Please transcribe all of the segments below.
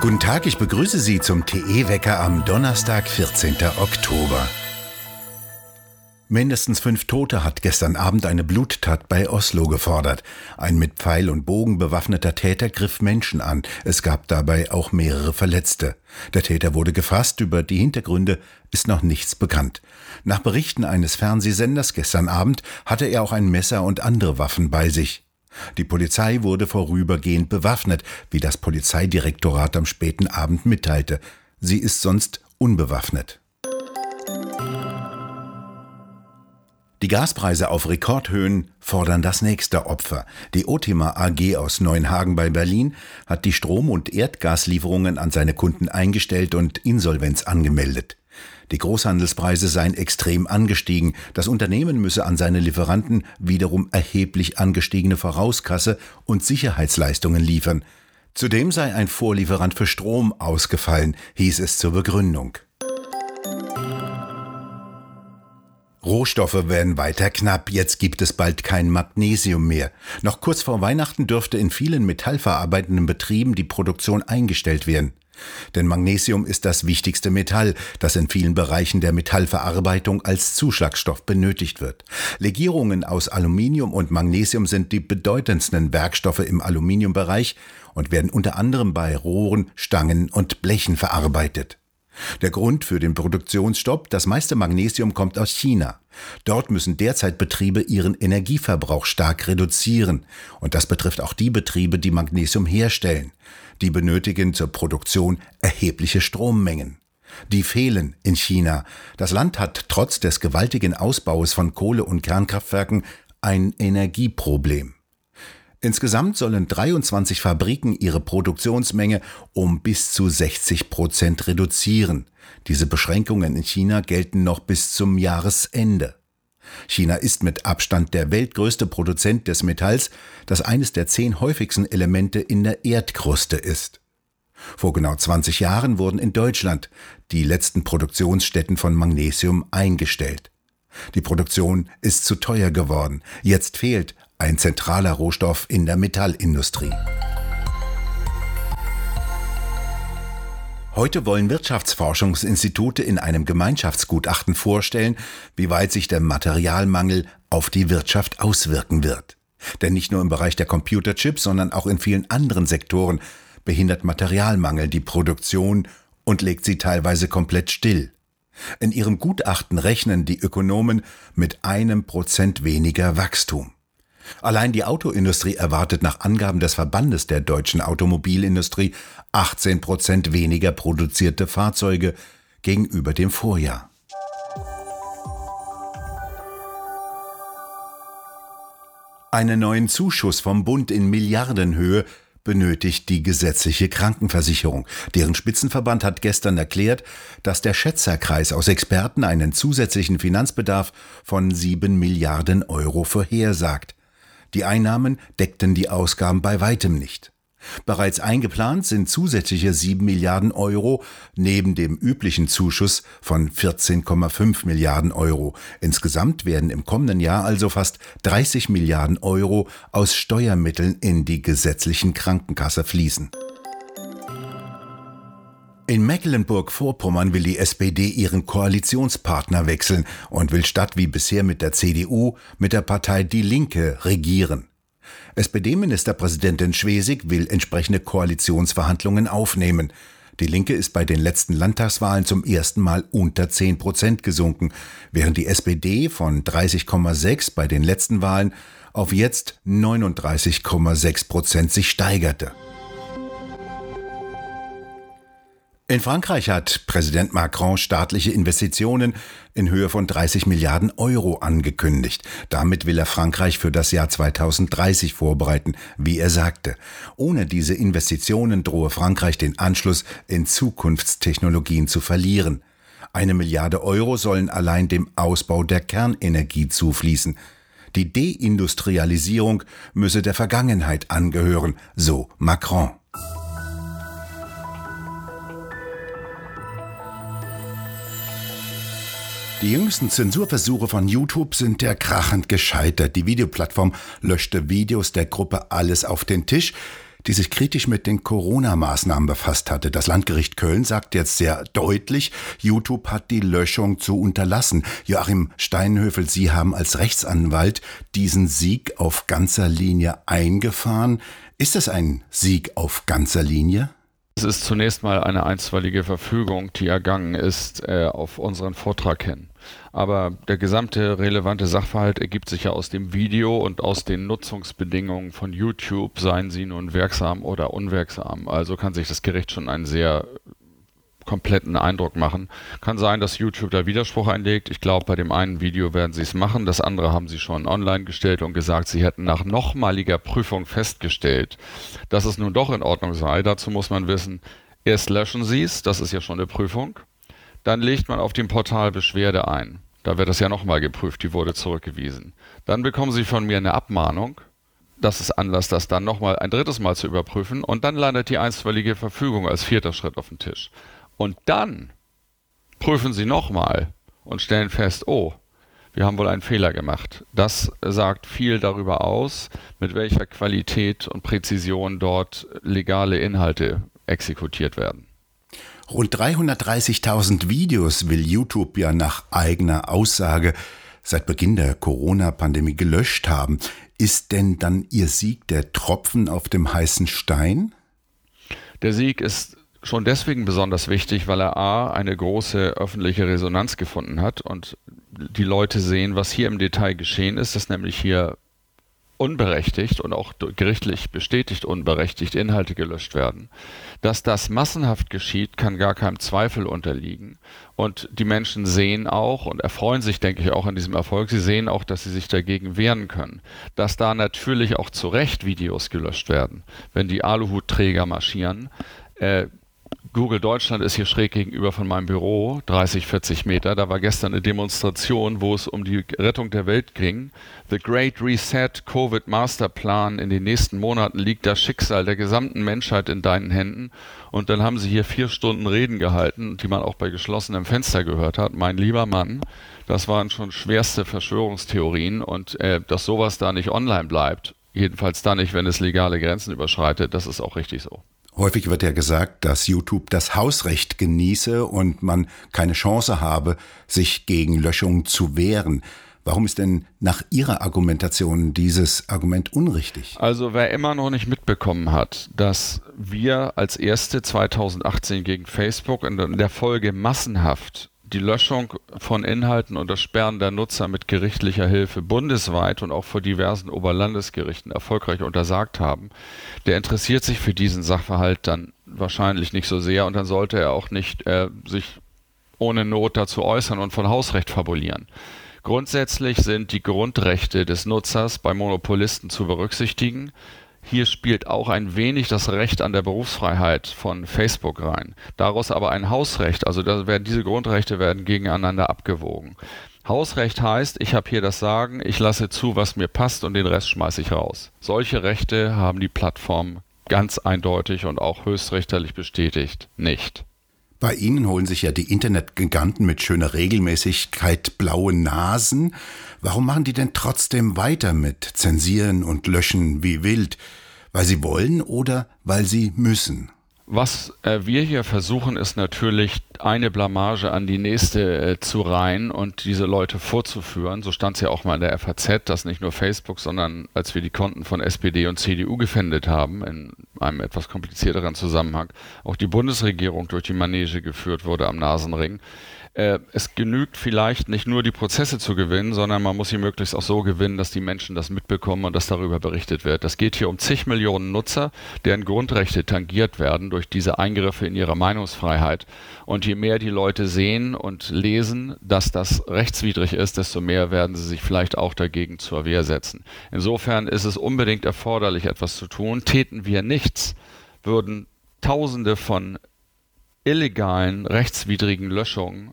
Guten Tag, ich begrüße Sie zum TE-Wecker am Donnerstag, 14. Oktober. Mindestens fünf Tote hat gestern Abend eine Bluttat bei Oslo gefordert. Ein mit Pfeil und Bogen bewaffneter Täter griff Menschen an. Es gab dabei auch mehrere Verletzte. Der Täter wurde gefasst, über die Hintergründe ist noch nichts bekannt. Nach Berichten eines Fernsehsenders gestern Abend hatte er auch ein Messer und andere Waffen bei sich. Die Polizei wurde vorübergehend bewaffnet, wie das Polizeidirektorat am späten Abend mitteilte. Sie ist sonst unbewaffnet. Die Gaspreise auf Rekordhöhen fordern das nächste Opfer. Die Otima AG aus Neuenhagen bei Berlin hat die Strom- und Erdgaslieferungen an seine Kunden eingestellt und Insolvenz angemeldet. Die Großhandelspreise seien extrem angestiegen. Das Unternehmen müsse an seine Lieferanten wiederum erheblich angestiegene Vorauskasse und Sicherheitsleistungen liefern. Zudem sei ein Vorlieferant für Strom ausgefallen, hieß es zur Begründung. Rohstoffe werden weiter knapp, jetzt gibt es bald kein Magnesium mehr. Noch kurz vor Weihnachten dürfte in vielen metallverarbeitenden Betrieben die Produktion eingestellt werden. Denn Magnesium ist das wichtigste Metall, das in vielen Bereichen der Metallverarbeitung als Zuschlagstoff benötigt wird. Legierungen aus Aluminium und Magnesium sind die bedeutendsten Werkstoffe im Aluminiumbereich und werden unter anderem bei Rohren, Stangen und Blechen verarbeitet. Der Grund für den Produktionsstopp, das meiste Magnesium kommt aus China. Dort müssen derzeit Betriebe ihren Energieverbrauch stark reduzieren, und das betrifft auch die Betriebe, die Magnesium herstellen. Die benötigen zur Produktion erhebliche Strommengen. Die fehlen in China. Das Land hat trotz des gewaltigen Ausbaus von Kohle- und Kernkraftwerken ein Energieproblem. Insgesamt sollen 23 Fabriken ihre Produktionsmenge um bis zu 60 Prozent reduzieren. Diese Beschränkungen in China gelten noch bis zum Jahresende. China ist mit Abstand der weltgrößte Produzent des Metalls, das eines der zehn häufigsten Elemente in der Erdkruste ist. Vor genau 20 Jahren wurden in Deutschland die letzten Produktionsstätten von Magnesium eingestellt. Die Produktion ist zu teuer geworden. Jetzt fehlt ein zentraler Rohstoff in der Metallindustrie. Heute wollen Wirtschaftsforschungsinstitute in einem Gemeinschaftsgutachten vorstellen, wie weit sich der Materialmangel auf die Wirtschaft auswirken wird. Denn nicht nur im Bereich der Computerchips, sondern auch in vielen anderen Sektoren behindert Materialmangel die Produktion und legt sie teilweise komplett still. In ihrem Gutachten rechnen die Ökonomen mit einem Prozent weniger Wachstum. Allein die Autoindustrie erwartet nach Angaben des Verbandes der deutschen Automobilindustrie 18 Prozent weniger produzierte Fahrzeuge gegenüber dem Vorjahr. Einen neuen Zuschuss vom Bund in Milliardenhöhe benötigt die gesetzliche Krankenversicherung. Deren Spitzenverband hat gestern erklärt, dass der Schätzerkreis aus Experten einen zusätzlichen Finanzbedarf von sieben Milliarden Euro vorhersagt. Die Einnahmen deckten die Ausgaben bei weitem nicht. Bereits eingeplant sind zusätzliche 7 Milliarden Euro neben dem üblichen Zuschuss von 14,5 Milliarden Euro. Insgesamt werden im kommenden Jahr also fast 30 Milliarden Euro aus Steuermitteln in die gesetzlichen Krankenkasse fließen. In Mecklenburg-Vorpommern will die SPD ihren Koalitionspartner wechseln und will statt wie bisher mit der CDU mit der Partei Die Linke regieren. SPD-Ministerpräsidentin Schwesig will entsprechende Koalitionsverhandlungen aufnehmen. Die Linke ist bei den letzten Landtagswahlen zum ersten Mal unter 10 Prozent gesunken, während die SPD von 30,6 bei den letzten Wahlen auf jetzt 39,6 Prozent sich steigerte. In Frankreich hat Präsident Macron staatliche Investitionen in Höhe von 30 Milliarden Euro angekündigt. Damit will er Frankreich für das Jahr 2030 vorbereiten, wie er sagte. Ohne diese Investitionen drohe Frankreich den Anschluss in Zukunftstechnologien zu verlieren. Eine Milliarde Euro sollen allein dem Ausbau der Kernenergie zufließen. Die Deindustrialisierung müsse der Vergangenheit angehören, so Macron. Die jüngsten Zensurversuche von YouTube sind der krachend gescheitert. Die Videoplattform löschte Videos der Gruppe Alles auf den Tisch. die sich kritisch mit den Corona-Maßnahmen befasst hatte. Das Landgericht Köln sagt jetzt sehr deutlich, YouTube hat die Löschung zu unterlassen. Joachim Steinhöfel, Sie haben als Rechtsanwalt diesen Sieg auf ganzer Linie eingefahren. Ist es ein Sieg auf ganzer Linie? Es ist zunächst mal eine einstweilige Verfügung, die ergangen ist äh, auf unseren Vortrag hin. Aber der gesamte relevante Sachverhalt ergibt sich ja aus dem Video und aus den Nutzungsbedingungen von YouTube, seien sie nun wirksam oder unwirksam. Also kann sich das Gericht schon einen sehr kompletten Eindruck machen. Kann sein, dass YouTube da Widerspruch einlegt. Ich glaube, bei dem einen Video werden sie es machen. Das andere haben sie schon online gestellt und gesagt, sie hätten nach nochmaliger Prüfung festgestellt, dass es nun doch in Ordnung sei. Dazu muss man wissen, erst löschen sie es, das ist ja schon eine Prüfung. Dann legt man auf dem Portal Beschwerde ein. Da wird das ja nochmal geprüft, die wurde zurückgewiesen. Dann bekommen sie von mir eine Abmahnung. Das ist Anlass, das dann nochmal ein drittes Mal zu überprüfen. Und dann landet die einstweilige Verfügung als vierter Schritt auf dem Tisch. Und dann prüfen Sie nochmal und stellen fest, oh, wir haben wohl einen Fehler gemacht. Das sagt viel darüber aus, mit welcher Qualität und Präzision dort legale Inhalte exekutiert werden. Rund 330.000 Videos will YouTube ja nach eigener Aussage seit Beginn der Corona-Pandemie gelöscht haben. Ist denn dann Ihr Sieg der Tropfen auf dem heißen Stein? Der Sieg ist schon deswegen besonders wichtig, weil er A, eine große öffentliche Resonanz gefunden hat und die Leute sehen, was hier im Detail geschehen ist, dass nämlich hier unberechtigt und auch gerichtlich bestätigt unberechtigt Inhalte gelöscht werden. Dass das massenhaft geschieht, kann gar keinem Zweifel unterliegen. Und die Menschen sehen auch und erfreuen sich, denke ich, auch an diesem Erfolg. Sie sehen auch, dass sie sich dagegen wehren können. Dass da natürlich auch zu Recht Videos gelöscht werden, wenn die Aluhutträger marschieren. Äh, Google Deutschland ist hier schräg gegenüber von meinem Büro, 30, 40 Meter. Da war gestern eine Demonstration, wo es um die Rettung der Welt ging. The Great Reset Covid Masterplan. In den nächsten Monaten liegt das Schicksal der gesamten Menschheit in deinen Händen. Und dann haben sie hier vier Stunden Reden gehalten, die man auch bei geschlossenem Fenster gehört hat. Mein lieber Mann, das waren schon schwerste Verschwörungstheorien. Und äh, dass sowas da nicht online bleibt, jedenfalls da nicht, wenn es legale Grenzen überschreitet, das ist auch richtig so. Häufig wird ja gesagt, dass YouTube das Hausrecht genieße und man keine Chance habe, sich gegen Löschungen zu wehren. Warum ist denn nach Ihrer Argumentation dieses Argument unrichtig? Also wer immer noch nicht mitbekommen hat, dass wir als erste 2018 gegen Facebook in der Folge massenhaft die Löschung von Inhalten und das Sperren der Nutzer mit gerichtlicher Hilfe bundesweit und auch vor diversen Oberlandesgerichten erfolgreich untersagt haben, der interessiert sich für diesen Sachverhalt dann wahrscheinlich nicht so sehr und dann sollte er auch nicht äh, sich ohne Not dazu äußern und von Hausrecht fabulieren. Grundsätzlich sind die Grundrechte des Nutzers bei Monopolisten zu berücksichtigen. Hier spielt auch ein wenig das Recht an der Berufsfreiheit von Facebook rein. Daraus aber ein Hausrecht, also werden, diese Grundrechte werden gegeneinander abgewogen. Hausrecht heißt, ich habe hier das Sagen, ich lasse zu, was mir passt und den Rest schmeiße ich raus. Solche Rechte haben die Plattformen ganz eindeutig und auch höchstrichterlich bestätigt nicht. Bei Ihnen holen sich ja die Internetgiganten mit schöner Regelmäßigkeit blaue Nasen. Warum machen die denn trotzdem weiter mit Zensieren und Löschen wie wild? Weil sie wollen oder weil sie müssen? Was äh, wir hier versuchen, ist natürlich eine Blamage an die nächste äh, zu reihen und diese Leute vorzuführen. So stand es ja auch mal in der FAZ, dass nicht nur Facebook, sondern als wir die Konten von SPD und CDU gefändet haben, in einem etwas komplizierteren Zusammenhang, auch die Bundesregierung durch die Manege geführt wurde am Nasenring äh, es genügt vielleicht nicht nur die Prozesse zu gewinnen, sondern man muss sie möglichst auch so gewinnen, dass die Menschen das mitbekommen und dass darüber berichtet wird. Das geht hier um zig Millionen Nutzer, deren Grundrechte tangiert werden durch diese Eingriffe in ihre Meinungsfreiheit. Und je mehr die Leute sehen und lesen, dass das rechtswidrig ist, desto mehr werden sie sich vielleicht auch dagegen zur Wehr setzen. Insofern ist es unbedingt erforderlich, etwas zu tun. Täten wir nichts, würden Tausende von illegalen, rechtswidrigen Löschungen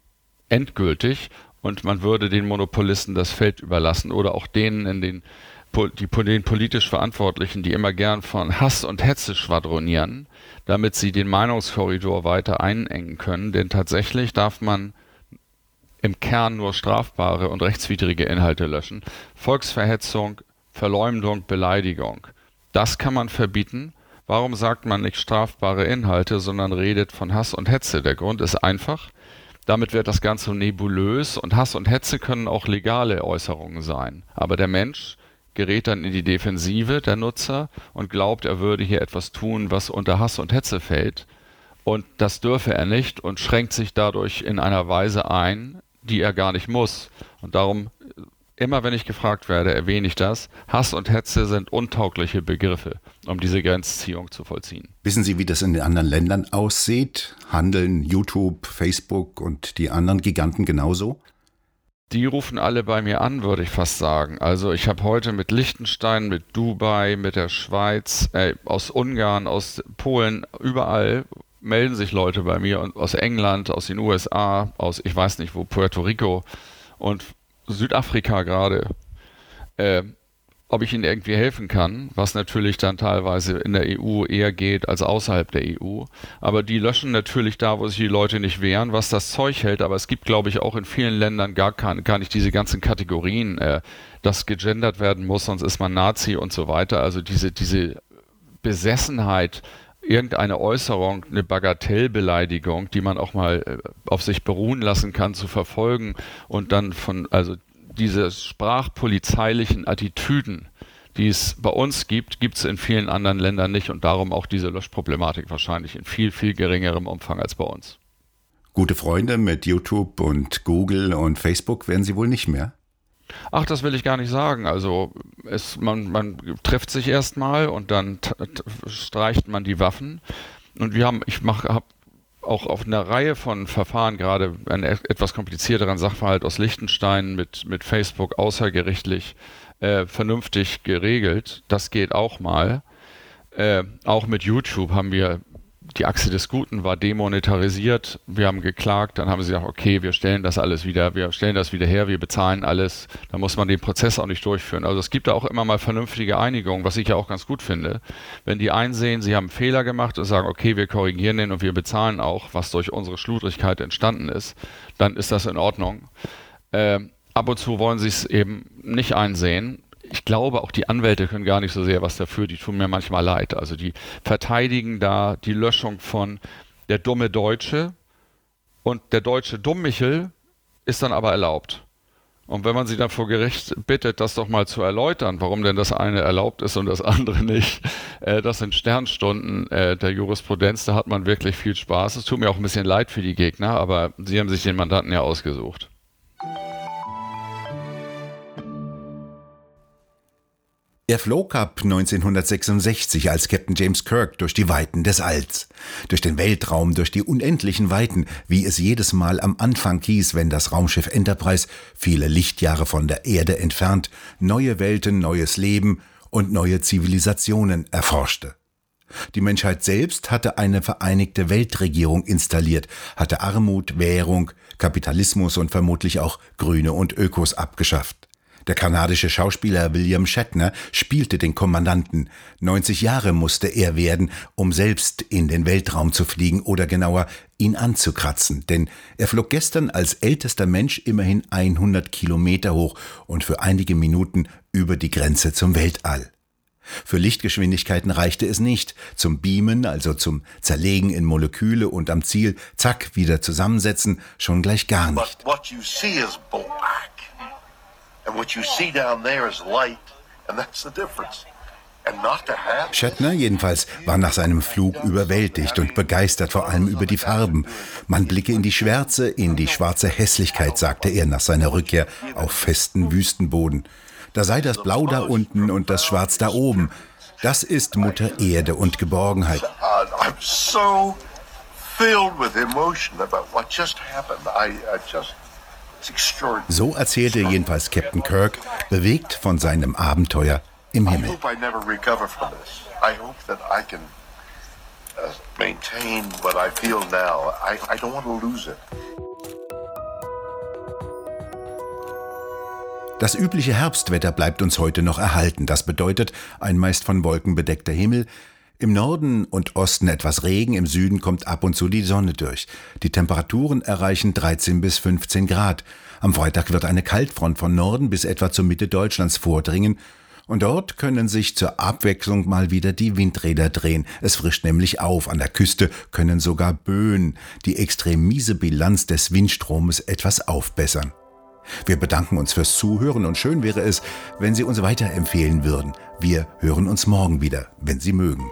endgültig und man würde den Monopolisten das Feld überlassen oder auch denen in den, die, den politisch Verantwortlichen, die immer gern von Hass und Hetze schwadronieren, damit sie den Meinungskorridor weiter einengen können. Denn tatsächlich darf man im Kern nur strafbare und rechtswidrige Inhalte löschen. Volksverhetzung, Verleumdung, Beleidigung. Das kann man verbieten Warum sagt man nicht strafbare Inhalte, sondern redet von Hass und Hetze? Der Grund ist einfach, damit wird das Ganze nebulös und Hass und Hetze können auch legale Äußerungen sein. Aber der Mensch gerät dann in die Defensive, der Nutzer, und glaubt, er würde hier etwas tun, was unter Hass und Hetze fällt. Und das dürfe er nicht und schränkt sich dadurch in einer Weise ein, die er gar nicht muss. Und darum Immer wenn ich gefragt werde, erwähne ich das. Hass und Hetze sind untaugliche Begriffe, um diese Grenzziehung zu vollziehen. Wissen Sie, wie das in den anderen Ländern aussieht? Handeln YouTube, Facebook und die anderen Giganten genauso? Die rufen alle bei mir an, würde ich fast sagen. Also ich habe heute mit Liechtenstein, mit Dubai, mit der Schweiz, äh, aus Ungarn, aus Polen, überall melden sich Leute bei mir und aus England, aus den USA, aus ich weiß nicht wo, Puerto Rico und Südafrika gerade, äh, ob ich ihnen irgendwie helfen kann, was natürlich dann teilweise in der EU eher geht als außerhalb der EU. Aber die löschen natürlich da, wo sich die Leute nicht wehren, was das Zeug hält. Aber es gibt, glaube ich, auch in vielen Ländern gar, keine, gar nicht diese ganzen Kategorien, äh, dass gegendert werden muss, sonst ist man Nazi und so weiter. Also diese, diese Besessenheit, irgendeine Äußerung, eine Bagatellbeleidigung, die man auch mal äh, auf sich beruhen lassen kann, zu verfolgen und dann von, also diese sprachpolizeilichen Attitüden, die es bei uns gibt, gibt es in vielen anderen Ländern nicht und darum auch diese Löschproblematik wahrscheinlich in viel, viel geringerem Umfang als bei uns. Gute Freunde mit YouTube und Google und Facebook werden Sie wohl nicht mehr? Ach, das will ich gar nicht sagen. Also es, man, man trifft sich erstmal und dann streicht man die Waffen. Und wir haben, ich mache, habe auch auf einer Reihe von Verfahren, gerade einen etwas komplizierteren Sachverhalt aus Liechtenstein mit, mit Facebook außergerichtlich äh, vernünftig geregelt. Das geht auch mal. Äh, auch mit YouTube haben wir die Achse des Guten war demonetarisiert. Wir haben geklagt, dann haben sie gesagt, okay, wir stellen das alles wieder, wir stellen das wieder her, wir bezahlen alles. Da muss man den Prozess auch nicht durchführen. Also es gibt da auch immer mal vernünftige Einigungen, was ich ja auch ganz gut finde. Wenn die einsehen, sie haben Fehler gemacht und sagen, okay, wir korrigieren den und wir bezahlen auch, was durch unsere Schludrigkeit entstanden ist, dann ist das in Ordnung. Äh, ab und zu wollen sie es eben nicht einsehen ich glaube, auch die Anwälte können gar nicht so sehr was dafür, die tun mir manchmal leid. Also die verteidigen da die Löschung von der dumme Deutsche und der deutsche Dummmichel ist dann aber erlaubt. Und wenn man sie dann vor Gericht bittet, das doch mal zu erläutern, warum denn das eine erlaubt ist und das andere nicht, äh, das sind Sternstunden äh, der Jurisprudenz, da hat man wirklich viel Spaß. Es tut mir auch ein bisschen leid für die Gegner, aber sie haben sich den Mandanten ja ausgesucht. Er flog ab 1966 als Captain James Kirk durch die Weiten des Alls, durch den Weltraum, durch die unendlichen Weiten, wie es jedes Mal am Anfang hieß, wenn das Raumschiff Enterprise viele Lichtjahre von der Erde entfernt neue Welten, neues Leben und neue Zivilisationen erforschte. Die Menschheit selbst hatte eine vereinigte Weltregierung installiert, hatte Armut, Währung, Kapitalismus und vermutlich auch Grüne und Ökos abgeschafft. Der kanadische Schauspieler William Shatner spielte den Kommandanten. 90 Jahre musste er werden, um selbst in den Weltraum zu fliegen oder genauer ihn anzukratzen, denn er flog gestern als ältester Mensch immerhin 100 Kilometer hoch und für einige Minuten über die Grenze zum Weltall. Für Lichtgeschwindigkeiten reichte es nicht. Zum Beamen, also zum Zerlegen in Moleküle und am Ziel, zack, wieder zusammensetzen, schon gleich gar nicht. And what you see is light, Shatner jedenfalls war nach seinem Flug überwältigt und begeistert vor allem über die Farben. Man blicke in die Schwärze, in die schwarze Hässlichkeit, sagte er nach seiner Rückkehr auf festen Wüstenboden. Da sei das Blau da unten und das Schwarz da oben. Das ist Mutter Erde und Geborgenheit. I'm so filled with emotion about what just happened. I, I just so erzählte jedenfalls Captain Kirk, bewegt von seinem Abenteuer im Himmel. Uh, das übliche Herbstwetter bleibt uns heute noch erhalten. Das bedeutet ein meist von Wolken bedeckter Himmel, im Norden und Osten etwas Regen, im Süden kommt ab und zu die Sonne durch. Die Temperaturen erreichen 13 bis 15 Grad. Am Freitag wird eine Kaltfront von Norden bis etwa zur Mitte Deutschlands vordringen Und dort können sich zur Abwechslung mal wieder die Windräder drehen. Es frischt nämlich auf. An der Küste können sogar Böen die extrem miese Bilanz des Windstromes etwas aufbessern. Wir bedanken uns fürs Zuhören und schön wäre es, wenn Sie uns weiterempfehlen würden. Wir hören uns morgen wieder, wenn Sie mögen.